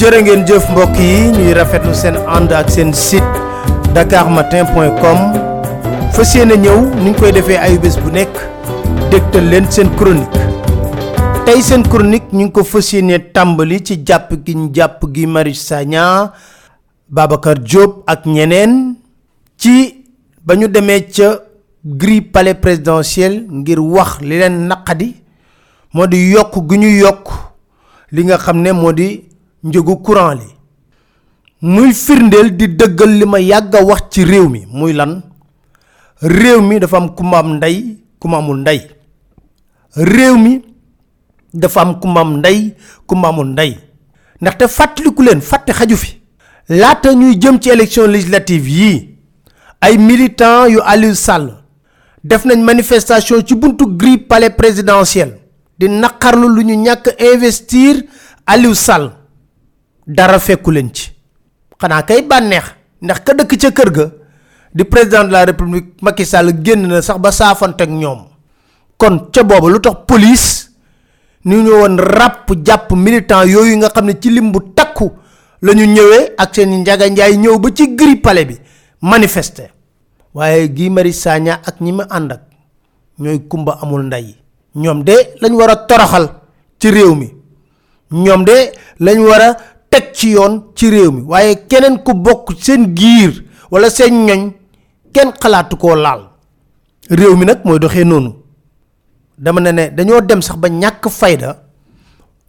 jërë ngeen jëf mbokk yi ñuy rafetlu seen ànd ak seen site dakarmatin.com fas yéene ñëw ni ñu koy defee ayu bés bu nekk dégtal leen seen chronique. Tey seen chronique ñu ko fas yéene tàmbali ci jàpp gi ñu gi Sagna Babacar Diop ak ñeneen ci ba ñu demee ca grille palais présidentiel ngir wax li leen naqadi moo di yokk gu ñu li nga xam ne moo di njëgu courant li. Muy firndeel di dëggal li ma yàgg wax ci réew mi muy lan? Réew mi dafa am kumba am ndey kumba amul ndey. Réew mi dafa am am ndey ndey. Ndaxte fàttaliku leen fàtte xaju fi. Laata ñuy jëm ci élection législative yii ay militants yu Aliou def nañ manifestation ci buntu grille palais présidentiel di naqarlu lu ñu ñàkk investir Aliou Sall dara fekku leen ci. Xanaa kay bànneex ndax ka dëkk ca kër ga di président de la république Macky Sall génn na sax ba saafante ak ñoom. Kon ca lu tax police ni ñu woon ràpp jàpp militant yooyu nga xam ne ci lim bu takku la ñu ñëwee ak seen njaga njaay ñëw ba ci grille palais bi manifester. Waaye Guy Marius Sagna ak ñi ma ànd kumba amul ndey. Ñoom de lañ war a toroxal ci réew mi. Ñoom de lañ war a teg ci yoon ci réew mi. Waaye keneen ku bokk seen giir wala seen ñoñ kenn xalaatu koo laal. Réew mi nag mooy doxee noonu. Dama ne ne dañoo dem sax ba ñàkk fayda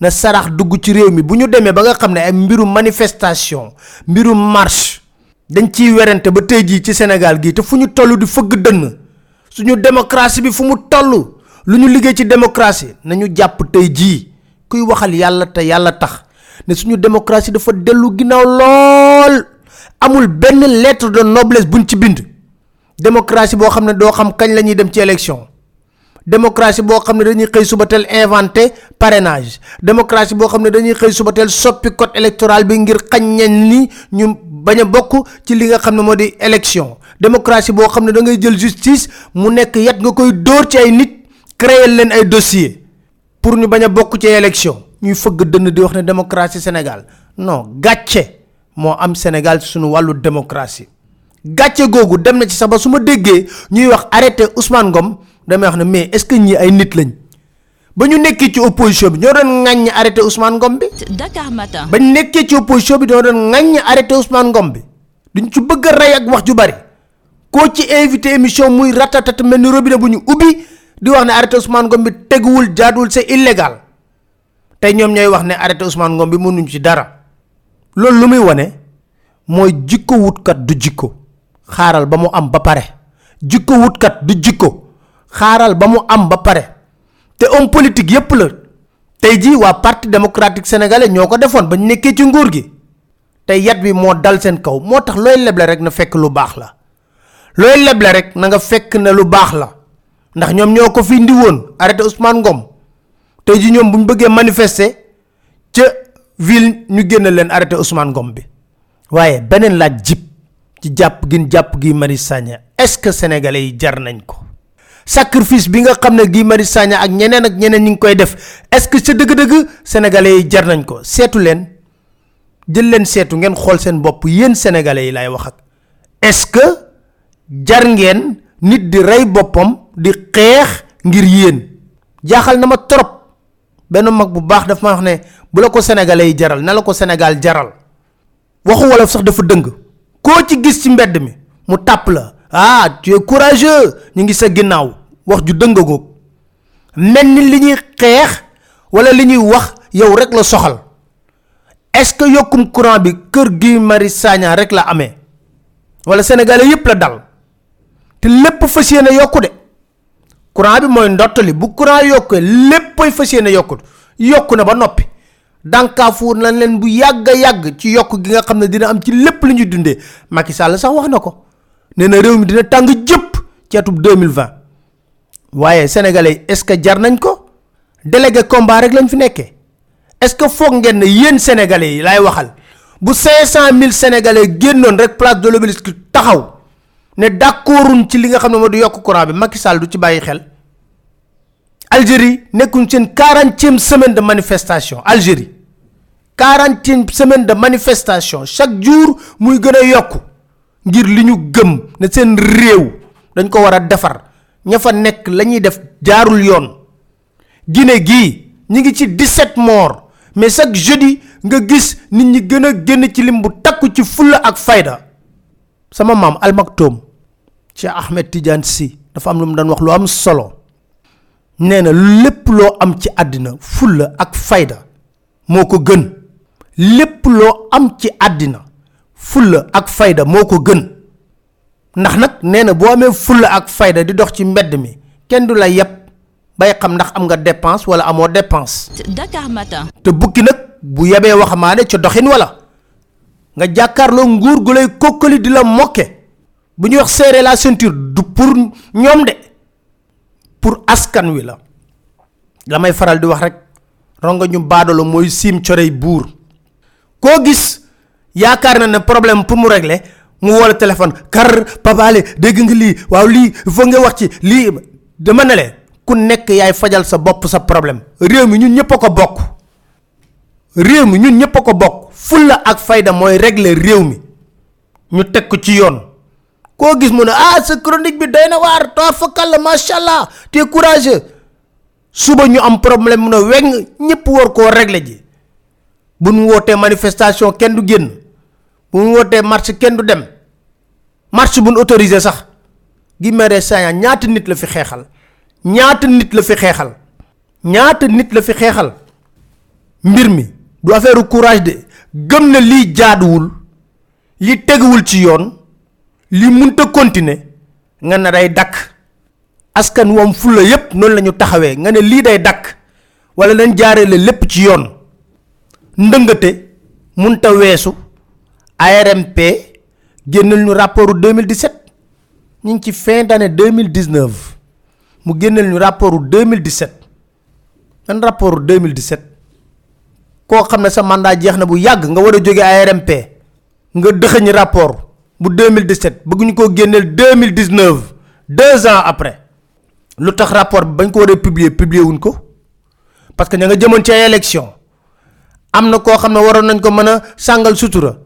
na sarax dugg ci réew mi. Bu ñu demee ba nga xam ne ay mbiru manifestation mbiru marche dañ ciy werante ba tey jii ci Sénégal gii. Te fu ñu toll di fëgg dënn suñu démocratie bi fu mu toll lu ñu liggéey ci démocratie nañu jàpp tey jii kuy waxal yàlla te yàlla tax ne suñu démocratie dafa dellu ginnaaw lool. Amul benn lettre de noblesse buñ ci bind. Démocratie boo xam ne doo xam kañ la ñuy dem ci élection. Démocratie boo xam ne dañuy xëy suba teel inventé parrainage. Démocratie boo xam ne dañuy xëy suba teel soppi code électoral bi ngir xañ ñen ni ñu bañ a ci li nga xam ne moo di élection. Démocratie boo xam ne da ngay jël justice mu nekk yat nga koy dóor ci ay nit créer leen ay dossier pour ñu bañ a ci élection ñuy fëgg dënn di wax ne démocratie Sénégal. Non gàcce moo am Sénégal suñu wàllu démocratie. Gàcce googu dem na ci sax ba su ma déggee ñuy wax arrêté Ousmane Ngom damay wax ne mais est-ce que ñii ay nit lañ? Ba ñu nekkee ci opposition bi ñoo doon ŋàññi arrêté Ousmane Ngom bi. Dakar Matin. ba nekkee ci opposition bi ñoo doon ŋàññi arrêté Ousmane Ngom bi. Duñ ci bëgg a rey ak wax ju bari. Koo ci invité émission muy ratatata mel ni robinet bu ñu ubbi di wax ne arrêté Ousmane Ngom bi teguwul jaaduwul c'est illégal tey ñoom ñooy wax ne arrêté Ousmane Ngom bi mënuñ ci dara. Loolu lu muy wane mooy jikko wutkat du jikko. Xaaral ba mu am ba pare. Jikko wutkat du jikko. xaaral ba mu am ba pare. Te homme politique yépp la. Tey jii waa parti démocratique sénégalais ñoo ko defoon ba nekkee ci nguur gi. Te yat bi moo dal seen kaw. Tax leble rek na fekk lu baax la. Looy leble rek na nga fekk ne lu baax la. Ndax ñoom ñoo ko fi indi woon arrêté Ousmane Ngom tey jii ñoom bu ñu bëggee manifester ca ville ñu génn leen arrêté Ousmane Ngom bi. Waaye beneen laaj jib ci jàpp gin jàpp gi Marius Sagna est-ce que sénégalais yi jar nañ ko. sacrifice bi nga xam ne Guy Marius Sagna ak ñeneen ak ñeneen ñi ngi koy def est-ce que sa dëgg-dëgg sénégalais yi jar nañ ko? Seetu leen jël leen seetu ngeen xool seen bopp yéen sénégalais yi lay wax ak. Est-ce que jar ngeen nit di rey boppam di xeex ngir yéen? Jaaxal na ma trop benn mag bu baax daf ma wax ne bu la ko sénégalais jaral na la ko Sénégal jaral. Waxu wolof sax dafa dëng. Koo ci gis ci mbedd mi mu tàpp la. Ah tu es courageux ñu ngi sa ginnaaw. Wax ju dëngagoog mel ni li ñuy xeex wala li ñuy wax yow rek la soxal. Est-ce que yokkum courant bi kër Guy Marius Sagna rek la amee? Wala sénégalais yépp la dal. Te lépp fas yéene yokku de courant bi mooy ndottali bu courant yokkee léppay fas yéene na ba bu dina am ci dundee. Macky Sall sax wax mi dina tàng jëpp ci atub 2020 waaye sénégalais est-ce que jar nañ ko? Délégué combat rek lañ nekkee. Est-ce que foog ne sénégalais yi laay waxal? Bu 500000 sénégalais génnoon rek place de l'Obélisque taxaw ne d'accorduñ ci li nga xam ne courant bi Macky Sall du Algérie nekkuñ seen quarantième semaine de manifestation. Algérie quarantième semaine de manifestation. Chaque jour muy gën a yokku ngir li ñu gëm ne seen réew dañ ko war a defar. Ña fa nekk la ñuy def jaarul yoon. Guinée gii ñi ngi ci 17 morts. Mais chaque jeudi nga gis nit ñi gën a génn ci lim bu takku ci fulla ak fayda. Sama maam Al Maktoum Cheikh Ahmed Tidiane Sy dafa am lu mu daan wax lu am solo nee na lépp loo am ci àddina fulla ak fayda moo ko gën. lépp loo am ci àddina fulla ak fayda moo ko gën. ndax nag nee na boo amee fulla ak fayda di dox ci mbedd mi kenn du la yeb bay xam ndax am nga dépense wala amoo dépense. Dakar Matin. te bukki nag bu yebee waxamaane ca doxin wala. nga jàkkaarloo nguur gu lay kokkali di la mokke. bu ñuy wax serrer la ceinture du pour ñoom de pour askan wi la. La may faral di wax rek ronga ñu baadolo mooy siim corey buur. Koo gis yaakaar na ne problème pour mu régler mu téléphone kar papaale dégg nga lii waaw lii foog nga wax ci lii dama ne leen ku nekk yaay fajal sa bopp sa problème. Réew mi ñun ñëpp ko bokk. Réew mi ñun ñëpp ko bokk. Fulla ak fayda régler réew mi. Ñu teg ci yoon koo gis mu ne ah sa chronique bi doy na waar toor fakal la macha allah te courageux suba ñu am problème mu ne weng ñëpp war koo régler ji bu ñu wootee manifestation kenn du génn bu ñu wootee marche kenn du dem. Marche bu ñu autorisé sax gi mere saa ñaata nit la fi xeexal ñaata nit la fi xeexal ñaata nit la fi xeexal mbir mi du affaire courage de. Gëm na lii jaaduwul li teguwul ci yoon li munta continuer nga ne day dakk. Askan wam fulla yépp noonu la ñu taxawee nga ne lii day dakk. Wala nañ jaaree la lépp ci yoon. Ndëngate munta weesu ARMP génnal ñu rapportu 2017 ñu ngi ci fin d'année 2019 mu génnal ñu rapportu 2017 man rapportu 2017 koo xam ne sa mandat jeex na bu yàgg nga war a ARMP nga dëxëñ rapport bu 2017 bëgg ñu ko génneel 2019 deux ans après. Lu rapport bañ ko war a publier publier wuñ ko? Parce que ña nga jëmoon ci élection. Am na koo xam ne waroon nañ ko mën a sàngal sutura.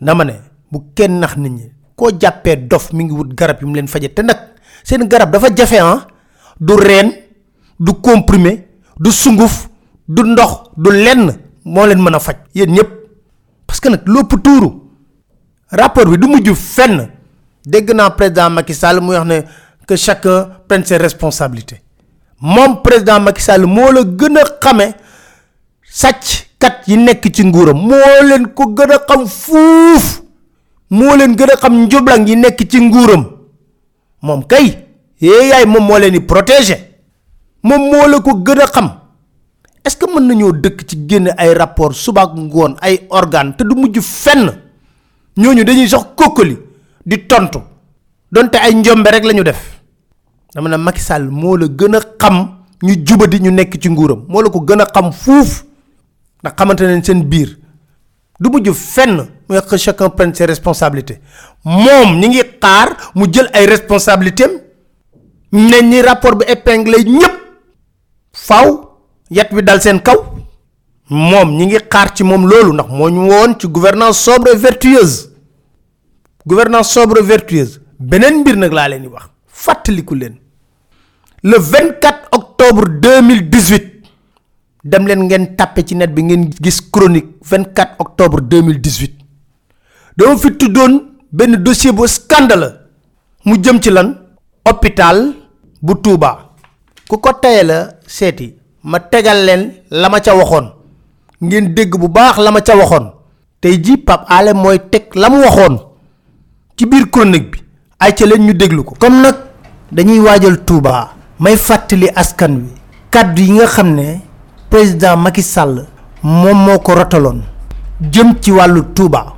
Dama ne bu kenn nax nit ñi koo jàppee dof mi ngi wut garab yu mu leen faje. Te nag seen garab dafa jafe ah. Du reen du comprimé du sunguf du ndox du lenn leen a faj. Parce que nag lépp tuuru rapport bi du mujj fenn. Dégg naa président Macky Sall ne que chacun prenne ses responsabilités. Moom président Macky Sall moo la gën a xame sàcckat yi nekk ci nguuram. Moo leen ko gën a xam fuuf. Moo leen gën a xam njublang yi nekk ci nguuram. Est-ce que mën nañoo dëkk rapport ngoon ay organe te du ñooñu dañuy sax kokkali di tontu. Donte ay njombe rek la ñu def. Dama ne Macky Sall moo la gën a xam ñu jubadi ñu nekk ci nguuram. Moo la ko gën a xam fuuf. Ndax xamante nañ seen biir. Du mujj fenn muy que chacun prenne ses responsabilités. Moom ñi ngi xaar mu jël ay responsabilités ne ñi rapport bi faw yat wi dal seen kaw moom ñi ngi xaar ci moom loolu ndax moo ñu woon ci gouvernance sobre vertueuse. Gouvernance sobre vertueuse. Beneen mbir nag laa leen wax. Leen. Le 24 octobre 2018 dem leen ngeen tàppe ci net bi ngeen gis chronique 24 octobre 2018 dama fi tuddoon benn dossier bu scandale mu jëm ci lan? Hôpital bu Touba. Ku ko la seeti. Ma tegal leen la ma ca waxoon ngeen dégg bu baax la ma ca waxoon. tey ji Pape Alé mooy teg la mu waxoon ci biir chronique bi. ay ca leen ñu déglu ko. comme nag dañuy waajal Touba. may fàttali askan wi. kàddu yi nga xam ne président Macky Sall moom moo ko rotaloon. jëm ci wàllu Touba.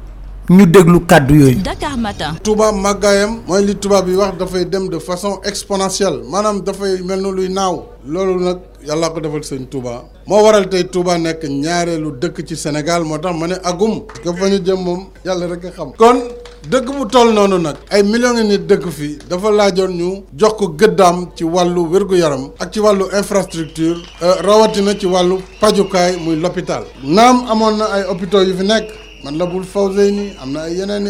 ñu déglu kàddu yooyu. Dakar Matin. Touba màggaayam mooy li tubaab yi wax dafay dem de façon exponentielle. maanaam dafay mel ni luy naaw. loolu nag yàlla ko defal sëñ Touba. moo waral tey Touba nekk ñaareelu dëkk ci Sénégal moo tax ma ne agum. que fa ñu jëm moom yàlla a xam. kon dëkk bu toll noonu nag ay millions ngi nit dëkk fii dafa laajoon ñu jox ko gëddaam ci wàllu wér-gu-yaram ak infrastructure rawatina ci wàllu pajukaay muy l'hôpital. naam amoon na ay hôpitaux yu man la bul Fawzeyni am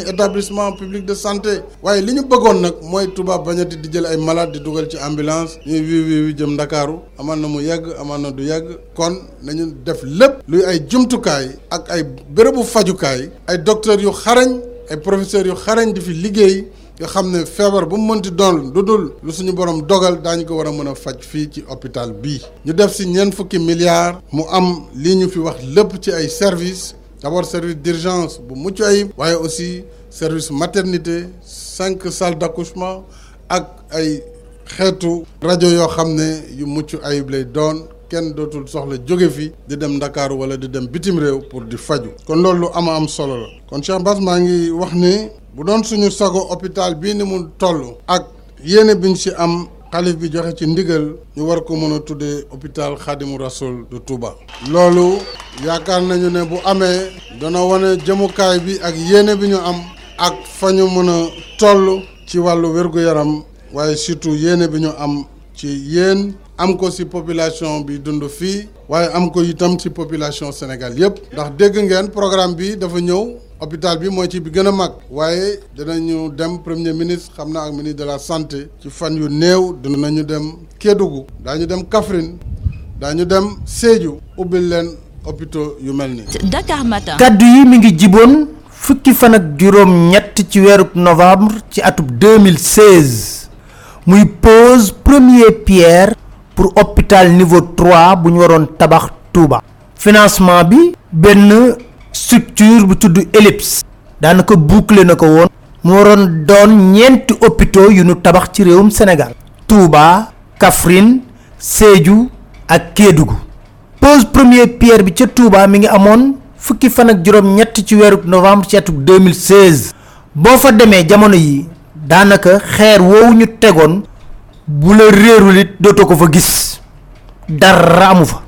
établissement public de santé. Waaye li ñu bëggoon nag mooy Touba bañati di jël ay malade di dugal ci ambulance. Ñuy wii wii wi jëm Ndakaaru. Amaan mu yàgg amaan du yàgg. Kon nañu def lépp luy ay jumtukaay ak ay bérébu fajukaay. Ay docteurs yu xarañ ay professeurs yu xarañ di fi liggéey. Nga xam ne bu mënti doon lu lu dogal ko a faj fii ci hôpital bii. Ñu def milliards mu am ñu fi wax services d'abord service d'urgence bu mucc ayib waaye aussi service maternité cinq salles d'accouchement ak ay xeetu rajo yoo xam ne yu mucc ayib lay doon. Kenn dootul soxla jóge fi di dem pour di faju. Kon loolu lu ama am solo la. Kon Cheikh Bass maa am xalif bi joxe ci ndigal ñu war ko mën a tuddee hôpital Khadimu Rasoul de Touba. loolu yaakaar nañu ne bu amee dana wane jëmukaay bi ak yéene bi am ak fa ñu mën a toll wér-gu-yaram waaye surtout yéene bi am ci yéen am ko population bi dund fii waaye am ko itam population Sénégal yépp ndax dégg ngeen programme bi dafa hôpital bi mooy ci bi gën a mag waaye dinañu dem premier ministre xam naa ak ministre de la santé ci fan yu néew dinañu dem Kédougou daañu dem Kaffrine daañu dem Sédhiou ubbil leen hôpitaux yu mel ni Dakar Matin. kaddu yi mi ngi jiboon fukki fan ak juróom ñett ci novembre ci atub 2016 muy pose premier pierre pour hôpital niveau 3 bu ñu waroon tabax Touba. financement bi benn structure bu tudd Ellipse. Daanaka boucler na ko woon. Mu waroon doon ñeenti hôpitaux yu nu tabax ci réewum Sénégal. Touba Kaffrine Sédhiou ak Kédougou. Pose premier pierre bi ca Touba mi ngi amoon fukki fan ak juróom ñett ci weeru novembre ci atum 2016 boo fa demee jamono yi daanaka xeer woowu ñu tegoon bu la réerul it dootoo ko fa gis. Dara amu fa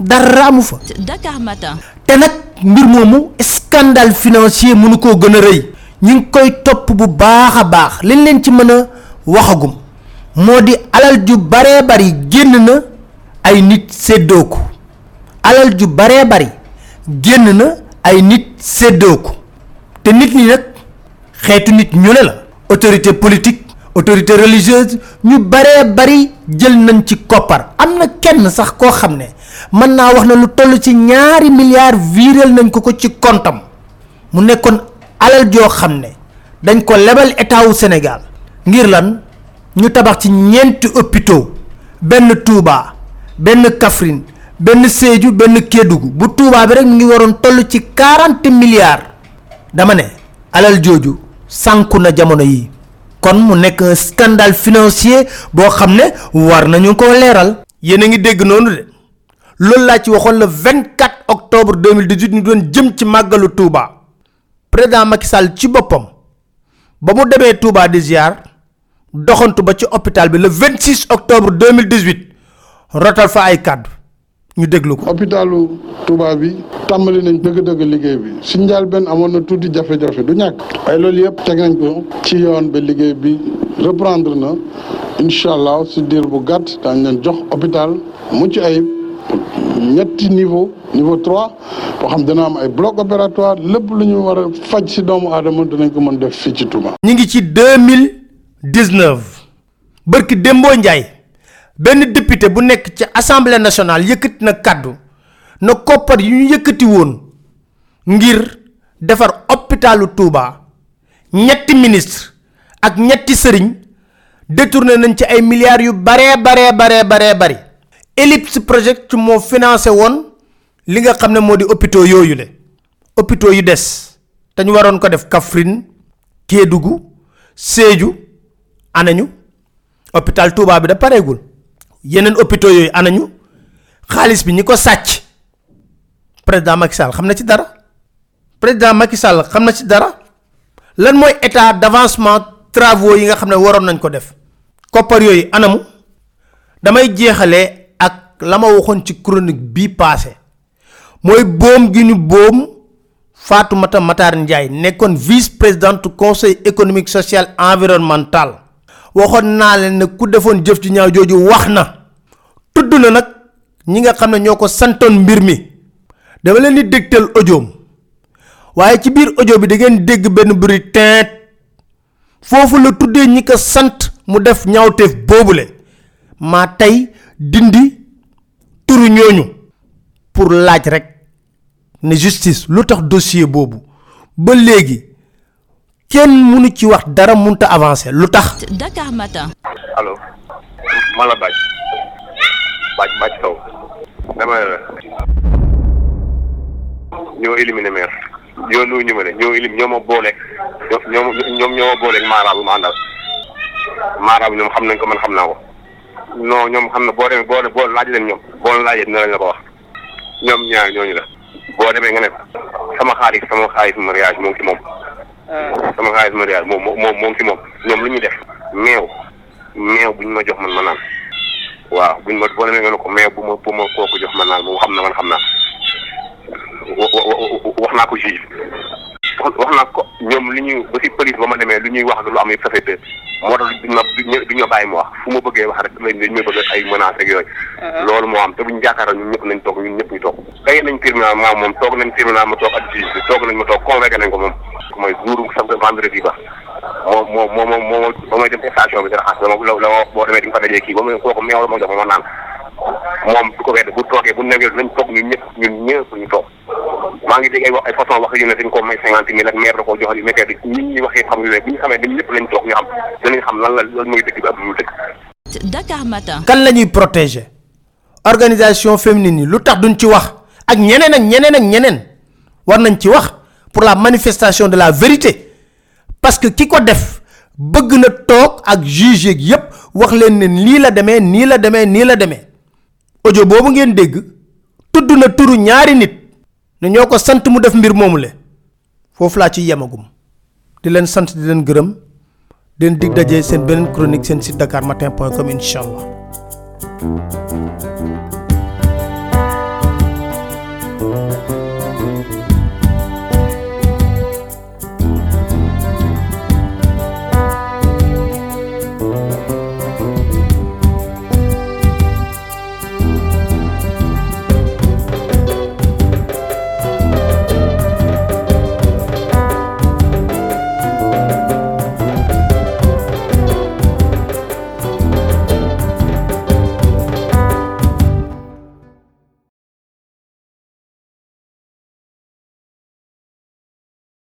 dara amu fa. Dakar Matin. te nag mbir moomu scandale financier mënu koo gën a rëy. Ñu ngi koy topp bu baax a baax. Liñ leen ci mën a waxagum moo di alal ju baree bari génn na ay nit séddoo ko. Alal ju baree bari génn na ay nit séddoo ko. Te nit ñi nag xeetu nit ñu ne la. Autorité politique autorité religieuse ñu baree bari jël nañ ci koppar. Am na kenn sax koo xam ne mën naa wax na lu toll ci ñaari milliards viréel nañ ko ko ci kontam. Mu nekkoon alal joo xam ne dañ ko lebal état wu Sénégal. Ngir lan? Ñu tabax ci ñeenti hôpitaux. Benn Touba benn Kaffrine benn Sédhiou benn Kédougou. Bu Touba bi rek ngi waroon toll ci quarante milliards. Dama ne alal jooju sànku na jamono yi. Kon mu nekk un scandale financier boo xam ne war nañu ko leeral. Yéen a ngi dégg noonu de loolu laa ci waxoon le 24 octobre 2018 ñu doon jëm ci màggalu Touba. Président Macky Sall ci boppam ba mu demee Touba di ziar doxantu ba ci hôpital bi le 26 octobre 2018 rotal fa ay kàddu ñu déglu ko. hôpitalu Touba bi tàmbali nañ dëgg-dëgg liggéey bi. Si njaal benn amoon na tuuti jafe-jafe du ñàkk. Waaye loolu yëpp teg nañ ko ci yoon ba liggéey bi reprendre na. Incha allah si diir bu gàtt daañ leen jox hôpital mucc ayib ñetti niveau niveau trois boo xam dana am ay bloc opératoire lépp lu ñu war a faj doomu dinañ ko mën def ci ngi ci 2019 bërki Dembo député bu nekk ci assemblée nationale yëkkati na kàddu na koppar yu ñu woon ngir defar hôpitalu Touba. Ñetti ministre ak ñetti sëriñ détourné nañ ci ay milliards yu baree Ellipse Project moo financé woon li nga xam ne moo di hôpitaux yooyu le. Hôpitaux yu des. Te ñu waroon ko def Kaffrine Kédougou Sédhiou anañu. Hôpital Touba bi da pareegul. Yeneen hôpitaux yooyu anañu. Xaalis bi ko sàcc. Président Macky Sall xam na ci dara. Président Macky Sall xam na ci dara. Lan mooy état d'avancement travaux yi nga xam ne waroon nañ ko def. Koppar yooyu anamu. Damay jeexalee ak la ma waxoon ci chronique bii passé mooy boom gi ñu boom Fatoumata Matar Ndiaye nekkoon vice présidente conseil économique social environnemental. Waxoon naa leen ne ku defoon jëf ci ñaaw jooju wax na. Tudd na nag ñi nga xam ne ñoo ko santoon mbir mi. Dama leen di dégtal audioom waaye ci audio bi da ngeen dégg benn bruit foofu la ñi sant mu def ñaawteef boobule. Tey dindi turu ñooñu pour laaj rek ne justice lu tax dossier boobu ba léegi kenn mënu ci wax dara avancer lu tax. Dakar Matin. allo man la Bac Bac Bac Sow. Dama la. Ñoo éliminé maire. Ñoo nuyu ñu ma ne ñoo élim ñoo ma booleeg ñoo ñoom ñoo ma booleeg maaraabu ma àndal maaraabu ñoom xam nañ ko man xam naa ko non ñoom xam na boo demee boo boo laaj leen ñoom boo laajee dina lañ la ko wax. Ñoom ñaar ñooñu la. Boo demee nga ne sama xaalis sama xaalis mariage moo ngi ci moom. Sama xaalis mariage moom moom moo ngi ci moom. Ñoom lu ñuy def meew meew buñ ma jox man ma naan. Waaw buñ ma boo demee nga ne ko meew bu ma bu ma kooku jox ma naan moom xam na man xam naa. Wax naa ko juge wax naa ko ñoom li ñuy ba si police ba ma demee lu ñuy wax lu am yëpp ça fait deux moo tax duñ ma duñ ma bàyyi ma wax fu ma bëggee wax rek lañ dañ may bëgg ay menaces ak yooyu loolu moo am te buñ jàkkaarloo ñun ñëpp nañ toog ñun ñëpp ñu toog kay nañ tribunal maa moom toog nañ tribunal ma toog ak juge bi toog nañ ma toog convoqué nañ ko moom mooy jour samedi vendredi ba moo moo moo moo moo ba may dem station bi di raxas la ma la ma boo demee di nga fa dajee kii ba ma kooku meew la ma jox ma naan moom du ko wedd bu toogee bu newee nañ toog ñun ñëpp ñun ñëpp ñu toog. Maa ngi dégg ay wax ay façon wax yu ne dañ ko may cinquante mille ak maire da koo jox yu nekkee di nit ñi waxee xam yu ne bu ñu xamee dañ ñëpp lañ toog ñu xam danañ xam lan la lan mooy dëgg bi ak lu dëgg Dakar Matin. kan la ñuy protéger? Organisation féminine yi lu tax duñ ci wax? Ak ñeneen ak ñeneen ak ñeneen. War nañ ci wax pour la manifestation de la vérité. Parce que ki ko def bëgg na toog ak juge yépp wax leen ne la demee nii la demee nii la demee audio boobu ngeen dégg tudd na turu ñaari nit ne ñoo ko sant mu def mbir moomu le. Foofu laa ci yemagum. Di leen sant di leen gërëm. Di leen dig daje seen beneen chronique seen site dakar matin point com allah. thank you